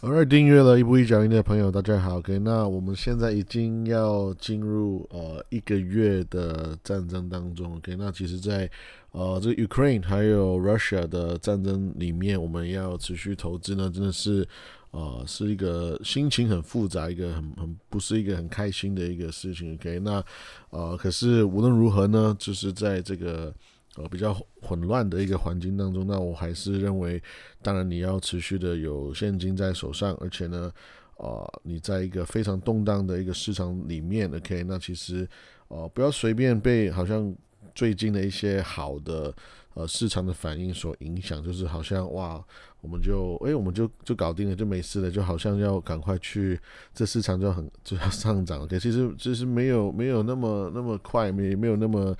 好，来订阅了一步一脚印的朋友，大家好。OK，那我们现在已经要进入呃一个月的战争当中。OK，那其实，在呃这个 Ukraine 还有 Russia 的战争里面，我们要持续投资呢，真的是呃是一个心情很复杂，一个很很不是一个很开心的一个事情。OK，那呃可是无论如何呢，就是在这个。呃，比较混乱的一个环境当中，那我还是认为，当然你要持续的有现金在手上，而且呢，呃，你在一个非常动荡的一个市场里面，OK，那其实，呃，不要随便被好像最近的一些好的呃市场的反应所影响，就是好像哇，我们就哎，我们就就搞定了，就没事了，就好像要赶快去这市场就很就要上涨，OK，其实其实没有没有那么那么快，没没有那么。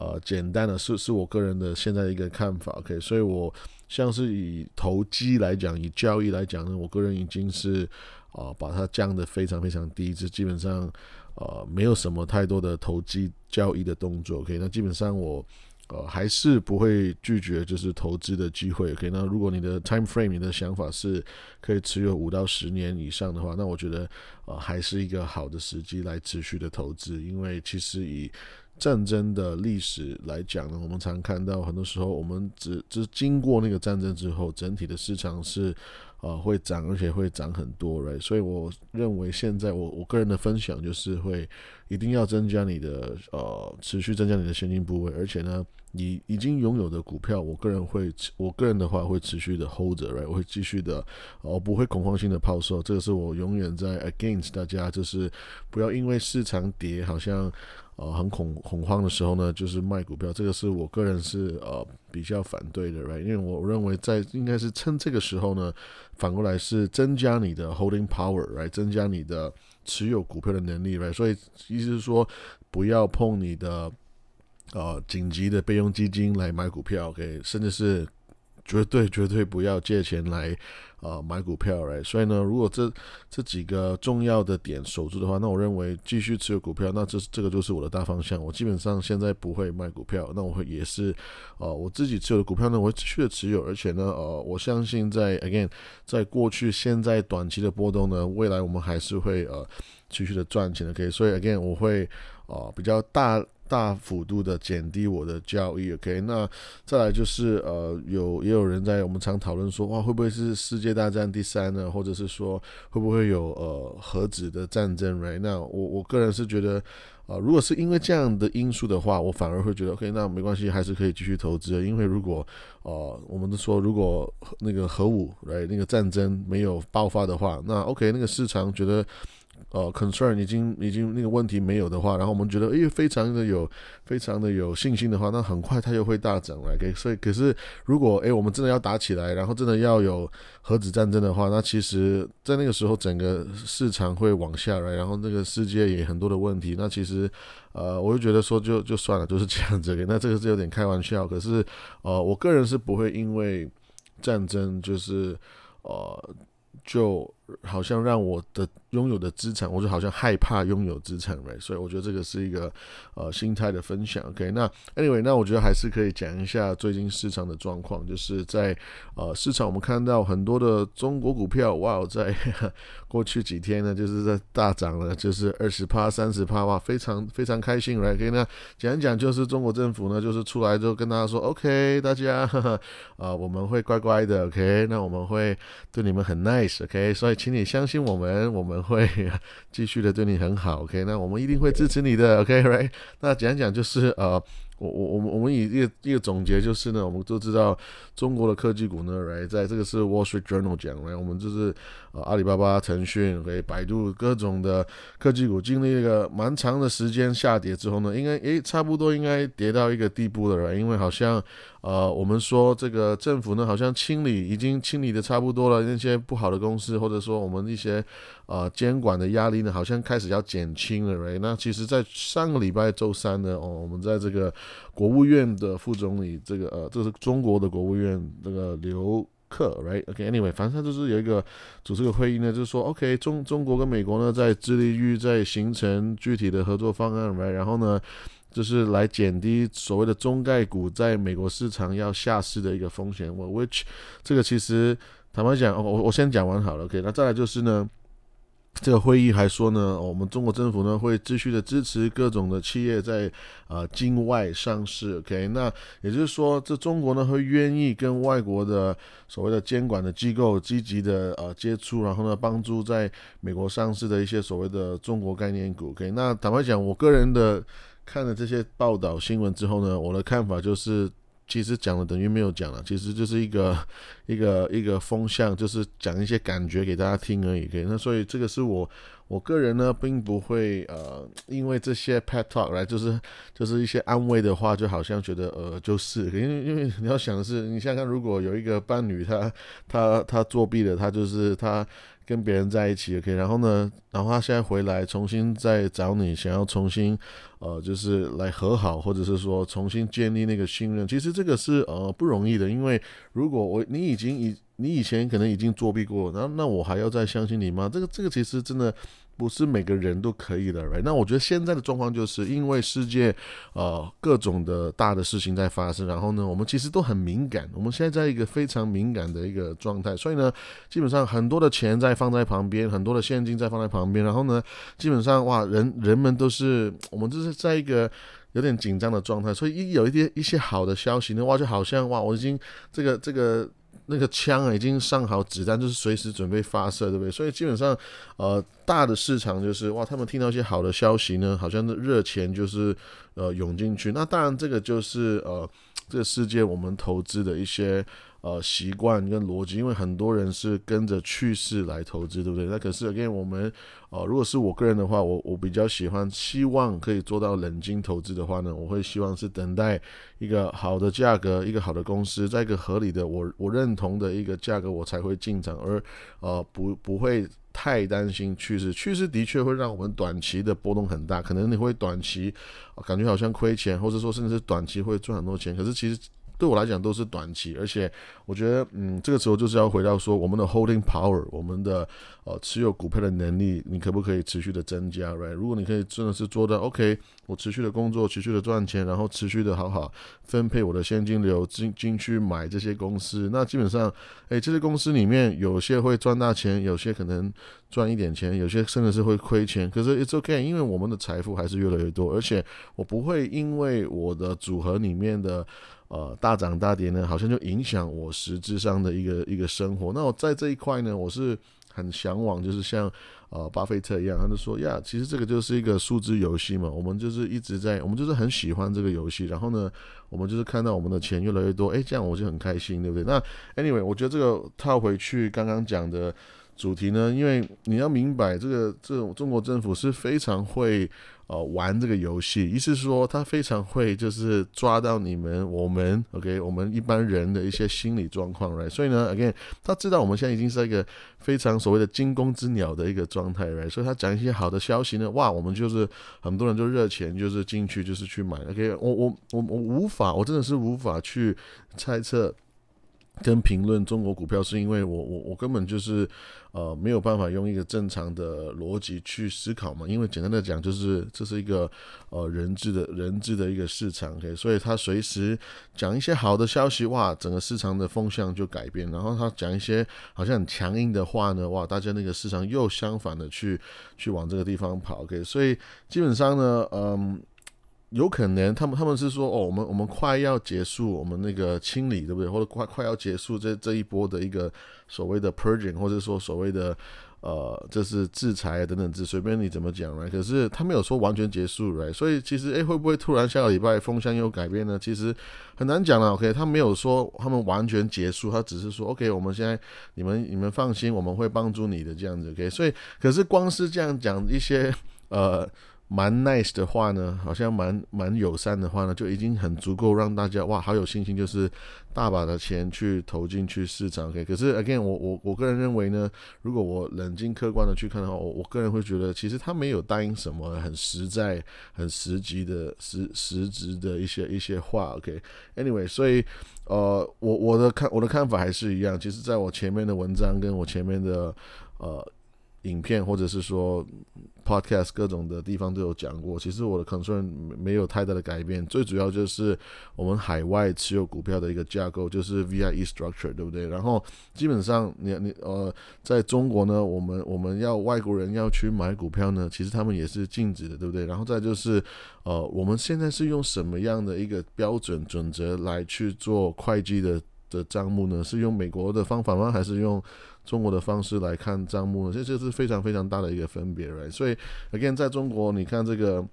呃，简单的是是我个人的现在的一个看法，OK，所以我像是以投机来讲，以交易来讲呢，我个人已经是啊把它降得非常非常低，就基本上呃没有什么太多的投机交易的动作，OK，那基本上我呃还是不会拒绝就是投资的机会，OK，那如果你的 time frame 你的想法是可以持有五到十年以上的话，那我觉得呃还是一个好的时机来持续的投资，因为其实以战争的历史来讲呢，我们常看到很多时候，我们只只经过那个战争之后，整体的市场是呃会涨，而且会涨很多，right？所以我认为现在我我个人的分享就是会一定要增加你的呃持续增加你的现金部位，而且呢，你已经拥有的股票，我个人会我个人的话会持续的 hold 着，right？我会继续的，我不会恐慌性的抛售，这个是我永远在 against 大家，就是不要因为市场跌，好像。呃，很恐恐慌的时候呢，就是卖股票，这个是我个人是呃比较反对的，right？因为我认为在应该是趁这个时候呢，反过来是增加你的 holding power，来增加你的持有股票的能力，right？所以意思是说，不要碰你的呃紧急的备用基金来买股票，OK？甚至是绝对绝对不要借钱来。呃，买股票来，所以呢，如果这这几个重要的点守住的话，那我认为继续持有股票，那这这个就是我的大方向。我基本上现在不会卖股票，那我会也是，呃，我自己持有的股票呢，我会继续的持有，而且呢，呃，我相信在 again，在过去、现在短期的波动呢，未来我们还是会呃继续的赚钱的，可以。所以 again，我会啊比较大。大幅度的减低我的交易，OK，那再来就是呃，有也有人在我们常讨论说，哇，会不会是世界大战第三呢？或者是说会不会有呃核子的战争？Right？那我我个人是觉得，呃，如果是因为这样的因素的话，我反而会觉得，OK，那没关系，还是可以继续投资的。因为如果呃，我们都说如果那个核武，Right？那个战争没有爆发的话，那 OK，那个市场觉得。呃，concern 已经已经那个问题没有的话，然后我们觉得诶，非常的有非常的有信心的话，那很快它又会大涨来。给所以可是如果诶，我们真的要打起来，然后真的要有核子战争的话，那其实在那个时候整个市场会往下来，然后那个世界也很多的问题。那其实呃，我就觉得说就就算了，就是这样子。那这个是有点开玩笑，可是呃，我个人是不会因为战争就是呃。就好像让我的拥有的资产，我就好像害怕拥有资产了所以我觉得这个是一个呃心态的分享。OK，那 anyway，那我觉得还是可以讲一下最近市场的状况，就是在呃市场我们看到很多的中国股票，哇，在过去几天呢，就是在大涨了，就是二十趴、三十趴，哇，非常非常开心，right？可以呢讲一讲，就是中国政府呢，就是出来之后跟大家说，OK，大家啊，我们会乖乖的，OK，那我们会对你们很 nice。OK，所以请你相信我们，我们会继续的对你很好。OK，那我们一定会支持你的。OK，Right？那讲讲就是呃。我我我们我们以一个一个总结就是呢，我们都知道中国的科技股呢，right，在这个是 Wall Street Journal 讲，right，我们就是呃阿里巴巴、腾讯、给百度各种的科技股经历一个蛮长的时间下跌之后呢，应该诶差不多应该跌到一个地步了，right，因为好像呃我们说这个政府呢好像清理已经清理的差不多了，那些不好的公司或者说我们一些呃监管的压力呢好像开始要减轻了，right，那其实在上个礼拜周三呢，哦我们在这个国务院的副总理，这个呃，这是中国的国务院这个刘克，right？OK，anyway，反正他就是有一个组织个会议呢，就是说，OK，中中国跟美国呢在致力于在形成具体的合作方案，right？然后呢，就是来减低所谓的中概股在美国市场要下市的一个风险，我 which 这个其实。坦白讲，我我先讲完好了，OK，那再来就是呢。这个会议还说呢，我们中国政府呢会继续的支持各种的企业在呃境外上市。OK，那也就是说，这中国呢会愿意跟外国的所谓的监管的机构积极的呃接触，然后呢帮助在美国上市的一些所谓的中国概念股。OK，那坦白讲，我个人的看了这些报道新闻之后呢，我的看法就是。其实讲了等于没有讲了，其实就是一个 一个一个风向，就是讲一些感觉给大家听而已。可以，那所以这个是我我个人呢，并不会呃，因为这些 pet talk 来就是就是一些安慰的话，就好像觉得呃就是，因为因为你要想的是，你想想，如果有一个伴侣他他他作弊了，他就是他。跟别人在一起也可以然后呢，然后他现在回来重新再找你，想要重新，呃，就是来和好，或者是说重新建立那个信任，其实这个是呃不容易的，因为如果我你已经以你以前可能已经作弊过，那那我还要再相信你吗？这个这个其实真的。不是每个人都可以的，right？那我觉得现在的状况就是因为世界呃各种的大的事情在发生，然后呢，我们其实都很敏感，我们现在在一个非常敏感的一个状态，所以呢，基本上很多的钱在放在旁边，很多的现金在放在旁边，然后呢，基本上哇，人人们都是我们就是在一个有点紧张的状态，所以一有一些一些好的消息的话，就好像哇，我已经这个这个。那个枪啊，已经上好子弹，就是随时准备发射，对不对？所以基本上，呃，大的市场就是哇，他们听到一些好的消息呢，好像热钱就是呃涌进去。那当然，这个就是呃，这个世界我们投资的一些。呃，习惯跟逻辑，因为很多人是跟着趋势来投资，对不对？那可是，again，我们，呃，如果是我个人的话，我我比较喜欢，希望可以做到冷静投资的话呢，我会希望是等待一个好的价格，一个好的公司，在一个合理的我我认同的一个价格，我才会进场，而呃不不会太担心趋势。趋势的确会让我们短期的波动很大，可能你会短期感觉好像亏钱，或者说甚至是短期会赚很多钱，可是其实。对我来讲都是短期，而且我觉得，嗯，这个时候就是要回到说，我们的 holding power，我们的呃持有股票的能力，你可不可以持续的增加，right？如果你可以真的是做到，OK，我持续的工作，持续的赚钱，然后持续的好好分配我的现金流进进去买这些公司，那基本上，哎，这些公司里面有些会赚大钱，有些可能赚一点钱，有些甚至是会亏钱，可是 it's OK，因为我们的财富还是越来越多，而且我不会因为我的组合里面的。呃，大涨大跌呢，好像就影响我实质上的一个一个生活。那我在这一块呢，我是很向往，就是像呃巴菲特一样，他就说呀，其实这个就是一个数字游戏嘛。我们就是一直在，我们就是很喜欢这个游戏。然后呢，我们就是看到我们的钱越来越多，哎，这样我就很开心，对不对？那 anyway，我觉得这个套回去刚刚讲的主题呢，因为你要明白，这个这中国政府是非常会。呃，玩这个游戏，意思是说他非常会，就是抓到你们我们，OK，我们一般人的一些心理状况，right？所以呢，again，他知道我们现在已经是一个非常所谓的惊弓之鸟的一个状态，right？所以他讲一些好的消息呢，哇，我们就是很多人就热钱，就是进去就是去买，OK，我我我我无法，我真的是无法去猜测。跟评论中国股票，是因为我我我根本就是呃没有办法用一个正常的逻辑去思考嘛，因为简单的讲就是这是一个呃人质的人质的一个市场，OK，所以他随时讲一些好的消息，哇，整个市场的风向就改变，然后他讲一些好像很强硬的话呢，哇，大家那个市场又相反的去去往这个地方跑，OK，所以基本上呢，嗯。有可能他们他们是说哦，我们我们快要结束我们那个清理，对不对？或者快快要结束这这一波的一个所谓的 purging，或者说所谓的呃，这是制裁等等，之随便你怎么讲来。可是他没有说完全结束，right？所以其实诶，会不会突然下个礼拜风向又改变呢？其实很难讲了。OK，他没有说他们完全结束，他只是说 OK，我们现在你们你们放心，我们会帮助你的这样子。OK，所以可是光是这样讲一些呃。蛮 nice 的话呢，好像蛮蛮友善的话呢，就已经很足够让大家哇，好有信心，就是大把的钱去投进去市场。OK，可是 again，我我我个人认为呢，如果我冷静客观的去看的话，我我个人会觉得，其实他没有答应什么很实在、很实际的实实质的一些一些话。OK，anyway，所以呃，我我的看我的看法还是一样。其实在我前面的文章跟我前面的呃。影片或者是说 podcast 各种的地方都有讲过，其实我的 concern 没有太大的改变，最主要就是我们海外持有股票的一个架构，就是 VIE structure，对不对？然后基本上你你呃，在中国呢，我们我们要外国人要去买股票呢，其实他们也是禁止的，对不对？然后再就是呃，我们现在是用什么样的一个标准准则来去做会计的的账目呢？是用美国的方法吗？还是用？中国的方式来看账目呢，这这是非常非常大的一个分别，right？所以，again，在中国，你看这个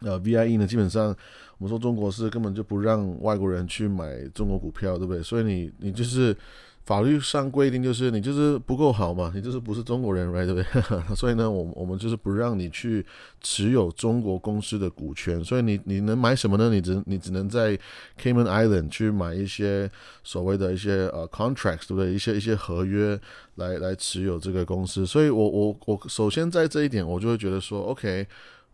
呃 VIE 呢，基本上我们说中国是根本就不让外国人去买中国股票，对不对？所以你你就是。法律上规定就是你就是不够好嘛，你就是不是中国人，right 对不对？所以呢，我我们就是不让你去持有中国公司的股权，所以你你能买什么呢？你只你只能在 Cayman Island 去买一些所谓的一些呃 contracts，对不对？一些一些合约来来持有这个公司。所以我我我首先在这一点，我就会觉得说，OK。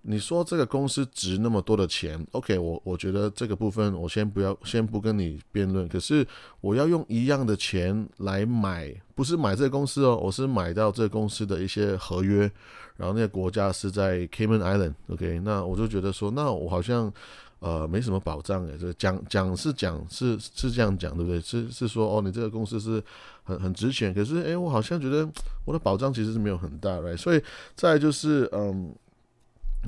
你说这个公司值那么多的钱，OK，我我觉得这个部分我先不要，先不跟你辩论。可是我要用一样的钱来买，不是买这个公司哦，我是买到这个公司的一些合约，然后那个国家是在 Cayman Island，OK，那我就觉得说，那我好像呃没什么保障诶，这讲讲是讲是是这样讲对不对？是是说哦，你这个公司是很很值钱，可是诶，我好像觉得我的保障其实是没有很大，right？所以再就是嗯。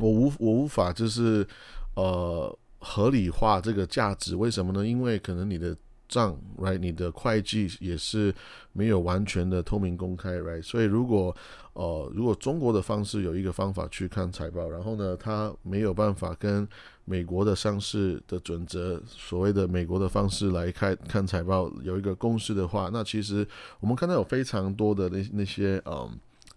我无我无法就是呃合理化这个价值，为什么呢？因为可能你的账，right，你的会计也是没有完全的透明公开，right，所以如果呃如果中国的方式有一个方法去看财报，然后呢，它没有办法跟美国的上市的准则，所谓的美国的方式来看看财报有一个公式的话，那其实我们看到有非常多的那那些嗯。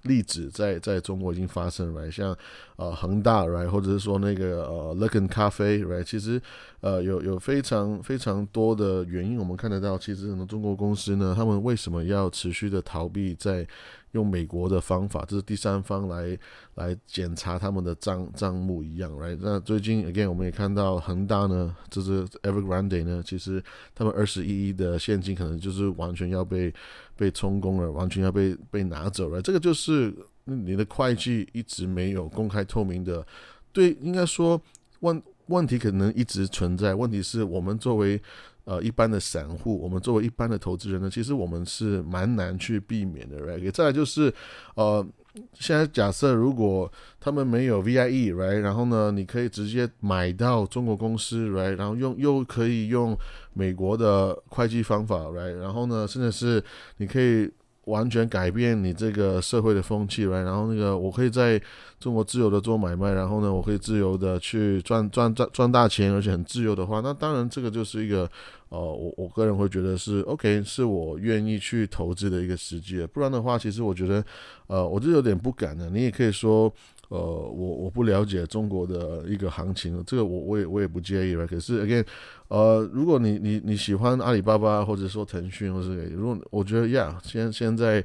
例子在在中国已经发生了，像呃恒大，right，或者是说那个呃 l u c k n 咖啡，right，其实呃有有非常非常多的原因，我们看得到，其实很多中国公司呢，他们为什么要持续的逃避在。用美国的方法，这是第三方来来检查他们的账账目一样，right？那最近 again 我们也看到恒大呢，就是 Evergrande 呢，其实他们二十一亿的现金可能就是完全要被被充公了，完全要被被拿走了。这个就是你的会计一直没有公开透明的，对，应该说问问题可能一直存在，问题是我们作为。呃，一般的散户，我们作为一般的投资人呢，其实我们是蛮难去避免的，right？再来就是，呃，现在假设如果他们没有 VIE，right？然后呢，你可以直接买到中国公司，right？然后用又可以用美国的会计方法，right？然后呢，甚至是你可以。完全改变你这个社会的风气来，然后那个我可以在中国自由的做买卖，然后呢，我可以自由的去赚赚赚赚大钱，而且很自由的话，那当然这个就是一个，呃，我我个人会觉得是 OK，是我愿意去投资的一个时机。不然的话，其实我觉得，呃，我就有点不敢了。你也可以说。呃，我我不了解中国的一个行情，这个我我也我也不介意了。可是 again，呃，如果你你你喜欢阿里巴巴或者说腾讯，或是如果我觉得呀，现现在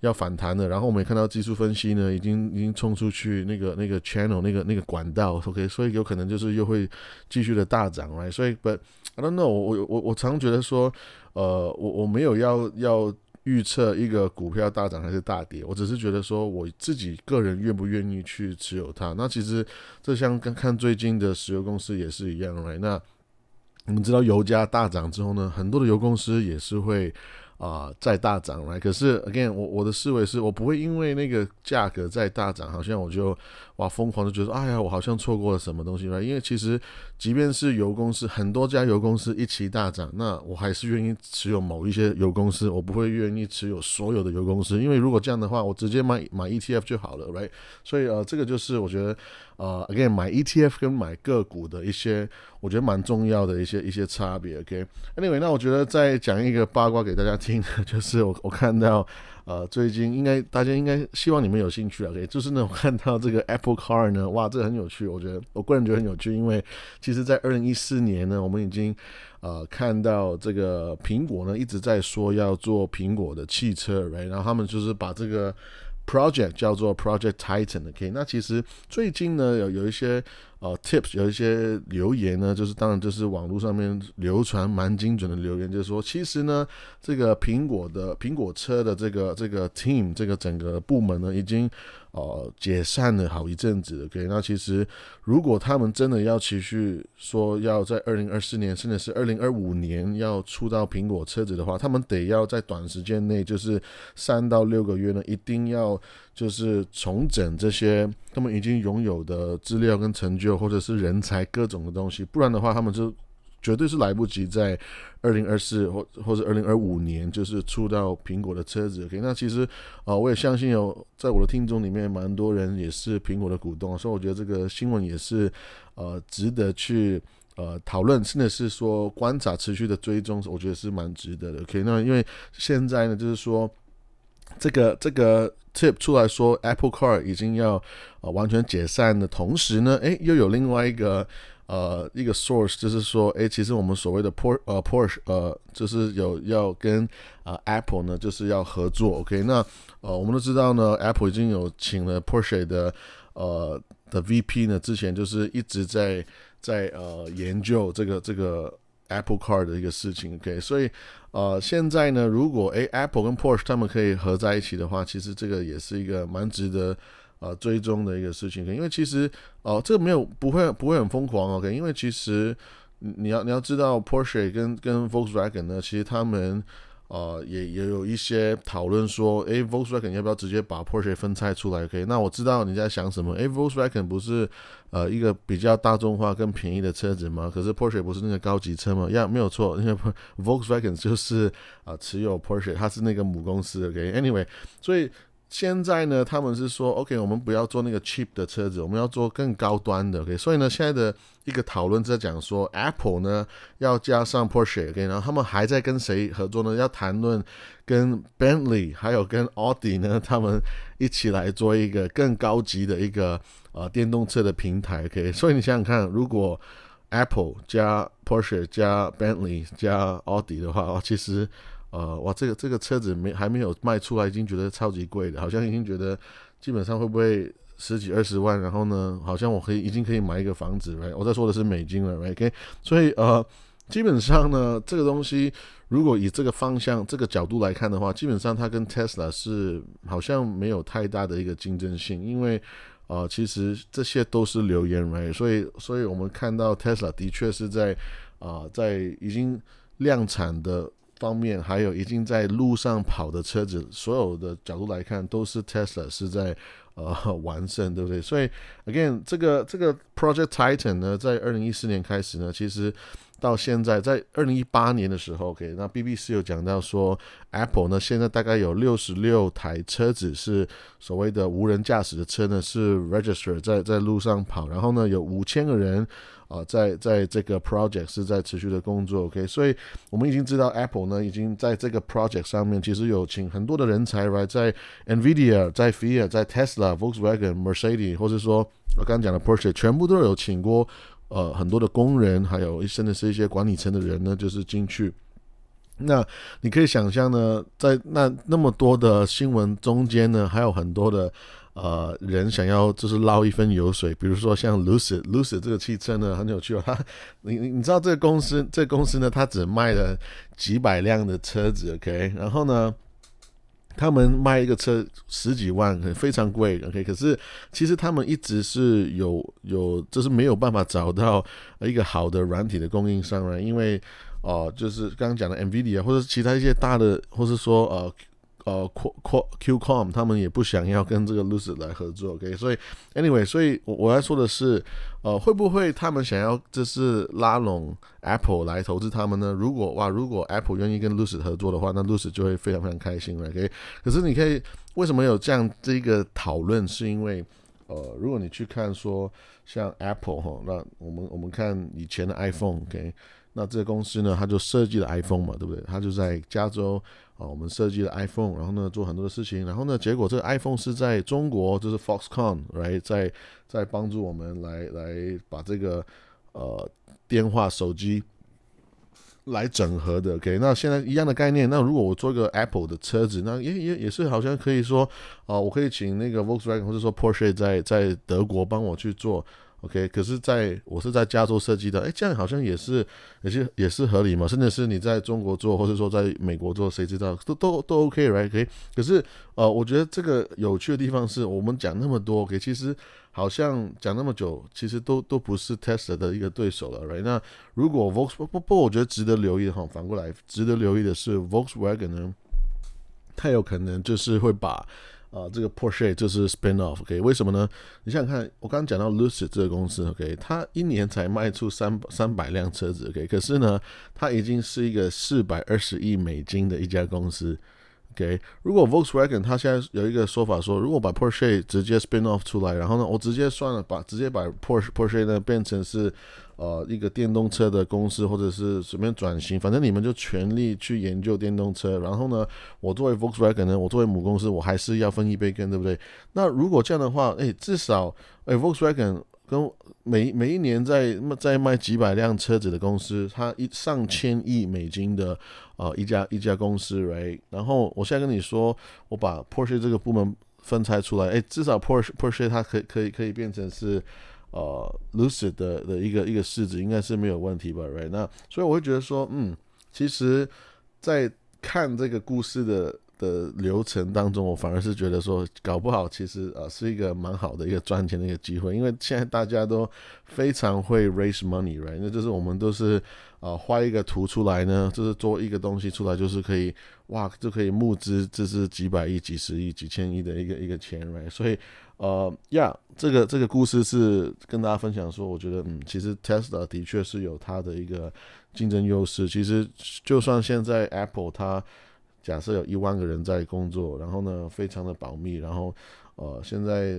要反弹了，然后我们也看到技术分析呢，已经已经冲出去那个那个 channel 那个那个管道，OK，所以有可能就是又会继续的大涨，right？所以，but I don't know，我我我我常觉得说，呃，我我没有要要。预测一个股票大涨还是大跌，我只是觉得说我自己个人愿不愿意去持有它。那其实这像跟看最近的石油公司也是一样的那我们知道油价大涨之后呢，很多的油公司也是会。啊，再大涨来，可是 again，我我的思维是我不会因为那个价格再大涨，好像我就哇疯狂的觉得，哎呀，我好像错过了什么东西吧？因为其实，即便是油公司很多家油公司一起大涨，那我还是愿意持有某一些油公司，我不会愿意持有所有的油公司，因为如果这样的话，我直接买买 ETF 就好了，right？所以呃，这个就是我觉得。呃，again 买 ETF 跟买个股的一些，我觉得蛮重要的一些一些差别。OK，Anyway，那我觉得再讲一个八卦给大家听，就是我我看到，呃，最近应该大家应该希望你们有兴趣啊，OK，就是呢，我看到这个 Apple Car 呢，哇，这个很有趣，我觉得我个人觉得很有趣，因为其实在二零一四年呢，我们已经呃看到这个苹果呢一直在说要做苹果的汽车，Right，然后他们就是把这个。project 叫做 Project Titan，OK，那其实最近呢有有一些呃，tips 有一些留言呢，就是当然就是网络上面流传蛮精准的留言，就是说，其实呢，这个苹果的苹果车的这个这个 team 这个整个部门呢，已经呃解散了好一阵子了。OK，那其实如果他们真的要持续说要在二零二四年甚至是二零二五年要出到苹果车子的话，他们得要在短时间内，就是三到六个月呢，一定要。就是重整这些他们已经拥有的资料跟成就，或者是人才各种的东西，不然的话，他们就绝对是来不及在二零二四或或者二零二五年就是出到苹果的车子。OK，那其实啊，我也相信有在我的听众里面蛮多人也是苹果的股东，所以我觉得这个新闻也是呃值得去呃讨论，甚至是说观察、持续的追踪，我觉得是蛮值得的。OK，那因为现在呢，就是说这个这个。tip 出来说，Apple Car 已经要呃完全解散的同时呢，诶，又有另外一个呃一个 source，就是说，诶，其实我们所谓的 Por 呃 Porsche 呃，就是有要跟啊 Apple 呢，就是要合作。OK，那呃我们都知道呢，Apple 已经有请了 Porsche 的呃的 VP 呢，之前就是一直在在呃研究这个这个。Apple Car 的一个事情，OK，所以呃，现在呢，如果诶 Apple 跟 Porsche 他们可以合在一起的话，其实这个也是一个蛮值得呃追踪的一个事情，因为其实哦，这个没有不会不会很疯狂，OK，因为其实你要你要知道 Porsche 跟跟 Volkswagen 呢，其实他们。呃，也也有一些讨论说，诶 v o l k s w a g e n 要不要直接把 Porsche 分拆出来？OK，那我知道你在想什么。诶 v o l k s w a g e n 不是呃一个比较大众化、更便宜的车子吗？可是 Porsche 不是那个高级车吗？呀，没有错，因 为 Volkswagen 就是啊持有 Porsche，它是那个母公司。OK，Anyway，所以。现在呢，他们是说，OK，我们不要做那个 cheap 的车子，我们要做更高端的。OK，所以呢，现在的一个讨论在讲说，Apple 呢要加上 Porsche。OK，然后他们还在跟谁合作呢？要谈论跟 Bentley 还有跟奥迪呢，他们一起来做一个更高级的一个呃电动车的平台。OK，所以你想想看，如果 Apple 加 Porsche 加 Bentley 加奥迪的话，哦，其实。呃，哇，这个这个车子没还没有卖出来，已经觉得超级贵的，好像已经觉得基本上会不会十几二十万？然后呢，好像我可以已经可以买一个房子来我在说的是美金了来，OK，所以呃，基本上呢，这个东西如果以这个方向、这个角度来看的话，基本上它跟 Tesla 是好像没有太大的一个竞争性，因为呃，其实这些都是流言来所以，所以我们看到 Tesla 的确是在啊，在已经量产的。方面还有已经在路上跑的车子，所有的角度来看，都是 Tesla 是在呃完胜，对不对？所以 again 这个这个 Project Titan 呢，在二零一四年开始呢，其实到现在在二零一八年的时候，OK，那 BBC 有讲到说，Apple 呢现在大概有六十六台车子是所谓的无人驾驶的车呢，是 register 在在路上跑，然后呢有五千个人。啊，在在这个 project 是在持续的工作，OK，所以我们已经知道 Apple 呢，已经在这个 project 上面其实有请很多的人才来在 Nvidia、在 Fiat、在 Tesla、Volkswagen、Mercedes，或者说我刚刚讲的 Porsche，全部都有请过呃很多的工人，还有甚至是一些管理层的人呢，就是进去。那你可以想象呢，在那那么多的新闻中间呢，还有很多的。呃，人想要就是捞一分油水，比如说像 Lucid，Lucid 这个汽车呢很有趣哦。它，你你知道这个公司，这个公司呢，它只卖了几百辆的车子，OK。然后呢，他们卖一个车十几万，可非常贵，OK。可是其实他们一直是有有，就是没有办法找到一个好的软体的供应商了，因为哦，就是刚刚讲的 NVIDIA 或者其他一些大的，或是说呃。呃，Q Q Qcom 他们也不想要跟这个 Lucid 来合作，OK？所以，anyway，所以我我要说的是，呃，会不会他们想要就是拉拢 Apple 来投资他们呢？如果哇，如果 Apple 愿意跟 Lucid 合作的话，那 Lucid 就会非常非常开心了，OK？可是你可以为什么有这样这个讨论？是因为呃，如果你去看说像 Apple 哈，那我们我们看以前的 iPhone，OK？那这个公司呢，它就设计了 iPhone 嘛，对不对？它就在加州。啊，我们设计了 iPhone，然后呢做很多的事情，然后呢结果这个 iPhone 是在中国，就是 Foxconn，right，在在帮助我们来来把这个呃电话手机来整合的。OK，那现在一样的概念，那如果我做一个 Apple 的车子，那也也也是好像可以说，啊，我可以请那个 Volkswagen 或者说 Porsche 在在德国帮我去做。OK，可是在我是在加州设计的，哎，这样好像也是也是也是合理嘛？甚至是你在中国做，或者说在美国做，谁知道都都都 OK，right？可以。可是呃，我觉得这个有趣的地方是我们讲那么多，OK，其实好像讲那么久，其实都都不是 Tesla 的一个对手了，right？那如果 Volks 不不不，我觉得值得留意的哈，反过来值得留意的是 Volkswagen 呢，它有可能就是会把。啊，这个 Porsche 就是 spin off，OK？为什么呢？你想想看，我刚刚讲到 Lucid 这个公司，OK？它一年才卖出三三百辆车子，OK？可是呢，它已经是一个四百二十亿美金的一家公司，OK？如果 Volkswagen 它现在有一个说法说，如果把 Porsche 直接 spin off 出来，然后呢，我直接算了，把直接把 Porsche Porsche 呢变成是。呃，一个电动车的公司，或者是随便转型，反正你们就全力去研究电动车。然后呢，我作为 Volkswagen 呢，我作为母公司，我还是要分一杯羹，对不对？那如果这样的话，哎，至少哎，Volkswagen 跟每每一年在在卖几百辆车子的公司，它一上千亿美金的呃一家一家公司，right？然后我现在跟你说，我把 Porsche 这个部门分拆出来，哎，至少 Porsche Porsche 它可以可以可以变成是。呃，Lucid 的的一个一个市值应该是没有问题吧，Right？那所以我会觉得说，嗯，其实，在看这个故事的的流程当中，我反而是觉得说，搞不好其实呃是一个蛮好的一个赚钱的一个机会，因为现在大家都非常会 raise money，Right？那就是我们都是呃画一个图出来呢，就是做一个东西出来，就是可以哇就可以募资，这是几百亿、几十亿、几千亿的一个一个钱，Right？所以。呃呀，这个这个故事是跟大家分享说，我觉得嗯，其实 Tesla 的确是有它的一个竞争优势。其实就算现在 Apple 它假设有一万个人在工作，然后呢非常的保密，然后呃现在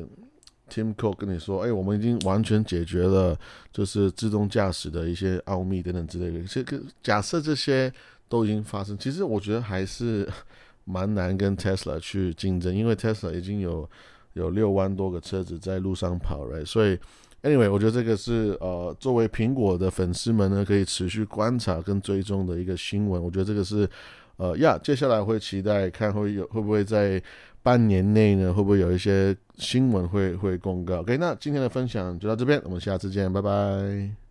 Tim Cook 跟你说，哎，我们已经完全解决了就是自动驾驶的一些奥秘等等之类的。这个假设这些都已经发生，其实我觉得还是 蛮难跟 Tesla 去竞争，因为 Tesla 已经有。有六万多个车子在路上跑，right？所以，anyway，我觉得这个是呃，作为苹果的粉丝们呢，可以持续观察跟追踪的一个新闻。我觉得这个是呃呀，接下来会期待看会有会不会在半年内呢，会不会有一些新闻会会公告。OK，那今天的分享就到这边，我们下次见，拜拜。